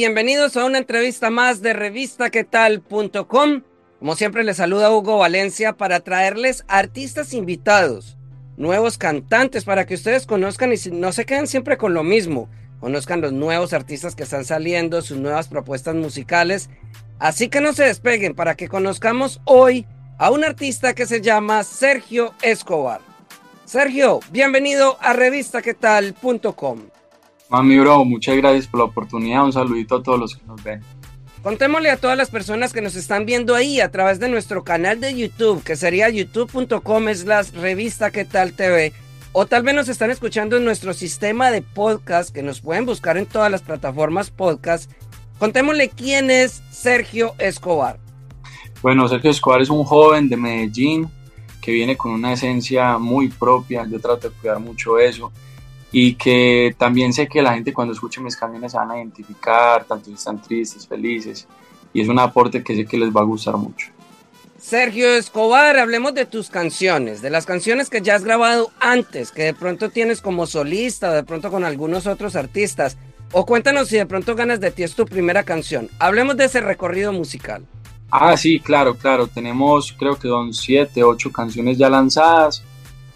Bienvenidos a una entrevista más de revistaquetal.com. Como siempre les saluda Hugo Valencia para traerles artistas invitados, nuevos cantantes para que ustedes conozcan y no se queden siempre con lo mismo conozcan los nuevos artistas que están saliendo, sus nuevas propuestas musicales. Así que no se despeguen para que conozcamos hoy a un artista que se llama Sergio Escobar. Sergio, bienvenido a revistaquetal.com. Mami, bro, muchas gracias por la oportunidad. Un saludito a todos los que nos ven. Contémosle a todas las personas que nos están viendo ahí a través de nuestro canal de YouTube, que sería youtube.com slash revista que tal TV o tal vez nos están escuchando en nuestro sistema de podcast que nos pueden buscar en todas las plataformas podcast. Contémosle quién es Sergio Escobar. Bueno, Sergio Escobar es un joven de Medellín que viene con una esencia muy propia. Yo trato de cuidar mucho eso. Y que también sé que la gente cuando escuche mis canciones se van a identificar, tanto si están tristes, felices. Y es un aporte que sé que les va a gustar mucho. Sergio Escobar, hablemos de tus canciones, de las canciones que ya has grabado antes, que de pronto tienes como solista, de pronto con algunos otros artistas. O cuéntanos si de pronto ganas de ti es tu primera canción. Hablemos de ese recorrido musical. Ah, sí, claro, claro. Tenemos, creo que son siete, ocho canciones ya lanzadas.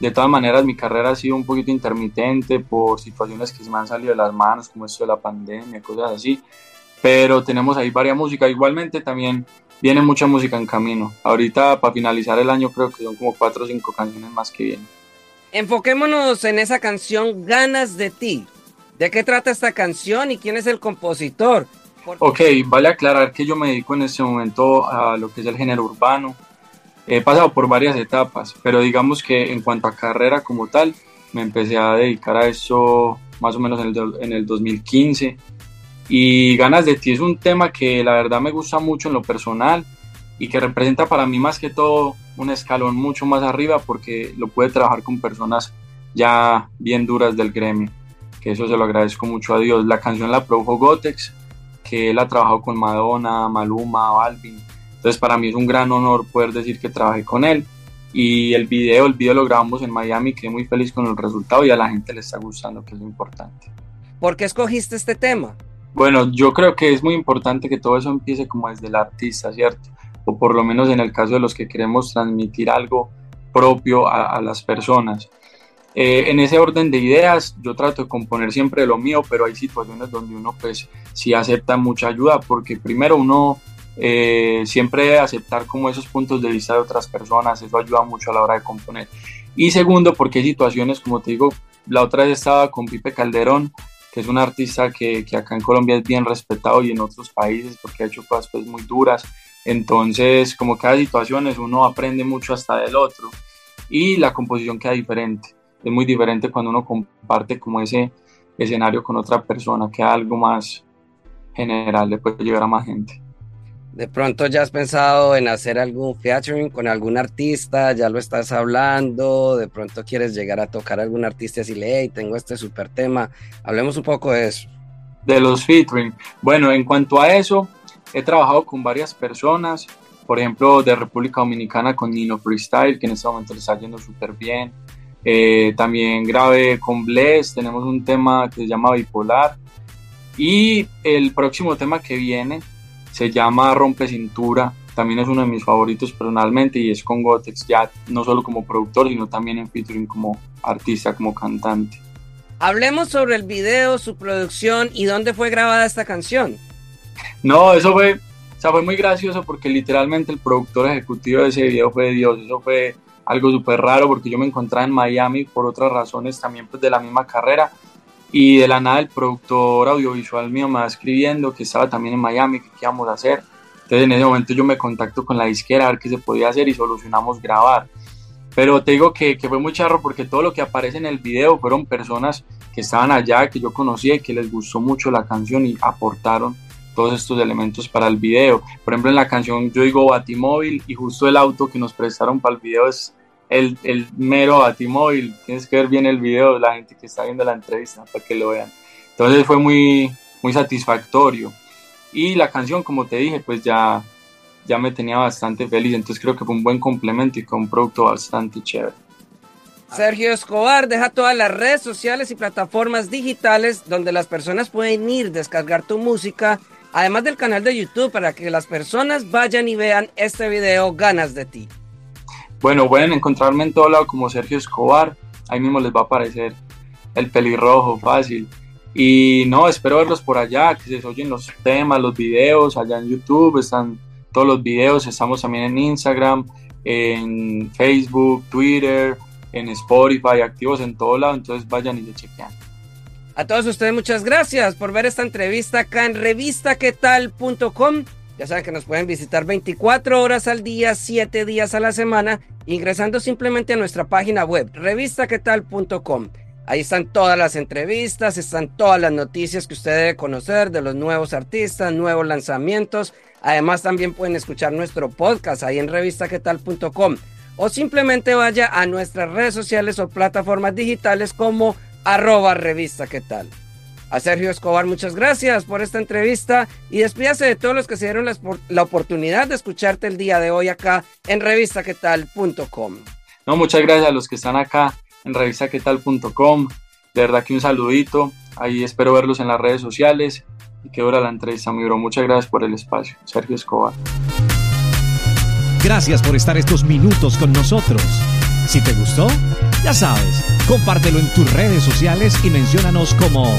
De todas maneras, mi carrera ha sido un poquito intermitente por situaciones que se me han salido de las manos, como esto de la pandemia, cosas así. Pero tenemos ahí varias música. Igualmente también viene mucha música en camino. Ahorita para finalizar el año creo que son como cuatro o cinco canciones más que vienen. Enfoquémonos en esa canción Ganas de ti. ¿De qué trata esta canción y quién es el compositor? Ok, vale aclarar que yo me dedico en este momento a lo que es el género urbano. He pasado por varias etapas, pero digamos que en cuanto a carrera como tal, me empecé a dedicar a eso más o menos en el, en el 2015 y Ganas de ti es un tema que la verdad me gusta mucho en lo personal y que representa para mí más que todo un escalón mucho más arriba porque lo puede trabajar con personas ya bien duras del gremio, que eso se lo agradezco mucho a Dios. La canción la produjo Gotex, que él ha trabajado con Madonna, Maluma, Balvin. Entonces para mí es un gran honor poder decir que trabajé con él. Y el video, el video lo grabamos en Miami, quedé muy feliz con el resultado y a la gente le está gustando, que es lo importante. ¿Por qué escogiste este tema? Bueno, yo creo que es muy importante que todo eso empiece como desde el artista, ¿cierto? O por lo menos en el caso de los que queremos transmitir algo propio a, las personas. Eh, en ese orden de ideas, yo trato de componer siempre lo mío, pero hay situaciones donde uno pues sí acepta mucha ayuda, porque primero uno eh, siempre aceptar como esos puntos de vista de otras personas, eso ayuda mucho a la hora de componer. Y segundo, porque hay situaciones, como te digo, la otra vez estaba con Pipe Calderón que es un artista que, que, acá en Colombia es bien respetado y en otros países porque ha hecho cosas pues, muy duras. Entonces, como cada situación uno aprende mucho hasta del otro y la composición queda diferente. Es muy diferente cuando uno comparte como ese escenario con otra persona, queda algo más general, le puede llegar a más gente. De pronto ya has pensado en hacer algún featuring con algún artista, ya lo estás hablando, de pronto quieres llegar a tocar a algún artista y decirle, hey, tengo este super tema. Hablemos un poco de eso. De los featuring. Bueno, en cuanto a eso, he trabajado con varias personas, por ejemplo, de República Dominicana con Nino Freestyle, que en este momento le está yendo súper bien. Eh, también grabé con Bless, tenemos un tema que se llama Bipolar. Y el próximo tema que viene se llama Rompe Cintura, también es uno de mis favoritos personalmente y es con Gotex, ya no solo como productor, sino también en featuring como artista, como cantante. Hablemos sobre el video, su producción y dónde fue grabada esta canción. No, eso fue, o sea, fue muy gracioso porque literalmente el productor ejecutivo de ese video fue Dios, eso fue algo súper raro porque yo me encontraba en Miami por otras razones también pues de la misma carrera y de la nada el productor audiovisual mío me va escribiendo que estaba también en Miami, que íbamos a hacer. Entonces en ese momento yo me contacto con la disquera a ver qué se podía hacer y solucionamos grabar. Pero te digo que, que, fue muy charro porque todo lo que aparece en el video fueron personas que estaban allá, que yo conocía y que les gustó mucho la canción y aportaron todos estos elementos para el video. Por ejemplo, en la canción yo digo Batimóvil y justo el auto que nos prestaron para el video es el, el mero Batimóvil. Tienes que ver bien el video, la gente que está viendo la entrevista para que lo vean. Entonces fue muy, muy satisfactorio. Y la canción, como te dije, pues ya ya me tenía bastante feliz. Entonces creo que fue un buen complemento y fue un producto bastante chévere. Sergio Escobar deja todas las redes sociales y plataformas digitales donde las personas pueden ir, descargar tu música, además del canal de YouTube para que las personas vayan y vean este video Ganas de ti. Bueno, pueden encontrarme en todo lado como Sergio Escobar, ahí mismo les va a aparecer el pelirrojo fácil. Y no, espero verlos por allá, que se oyen los temas, los videos, allá en YouTube están todos los videos, estamos también en Instagram, en Facebook, Twitter, en Spotify, activos en todo lado, entonces vayan y le chequean. A todos ustedes muchas gracias por ver esta entrevista acá en revistaquetal.com. Ya saben que nos pueden visitar 24 horas al día, 7 días a la semana, ingresando simplemente a nuestra página web, revistaquetal.com. Ahí están todas las entrevistas, están todas las noticias que usted debe conocer de los nuevos artistas, nuevos lanzamientos. Además también pueden escuchar nuestro podcast ahí en revistaquetal.com o simplemente vaya a nuestras redes sociales o plataformas digitales como arroba revista. A Sergio Escobar, muchas gracias por esta entrevista y despídase de todos los que se dieron la, la oportunidad de escucharte el día de hoy acá en revistaquetal.com. No, muchas gracias a los que están acá en revistaquetal.com. De verdad que un saludito. Ahí espero verlos en las redes sociales. Y que dura la entrevista, mi bro. Muchas gracias por el espacio. Sergio Escobar. Gracias por estar estos minutos con nosotros. Si te gustó, ya sabes, compártelo en tus redes sociales y menciónanos como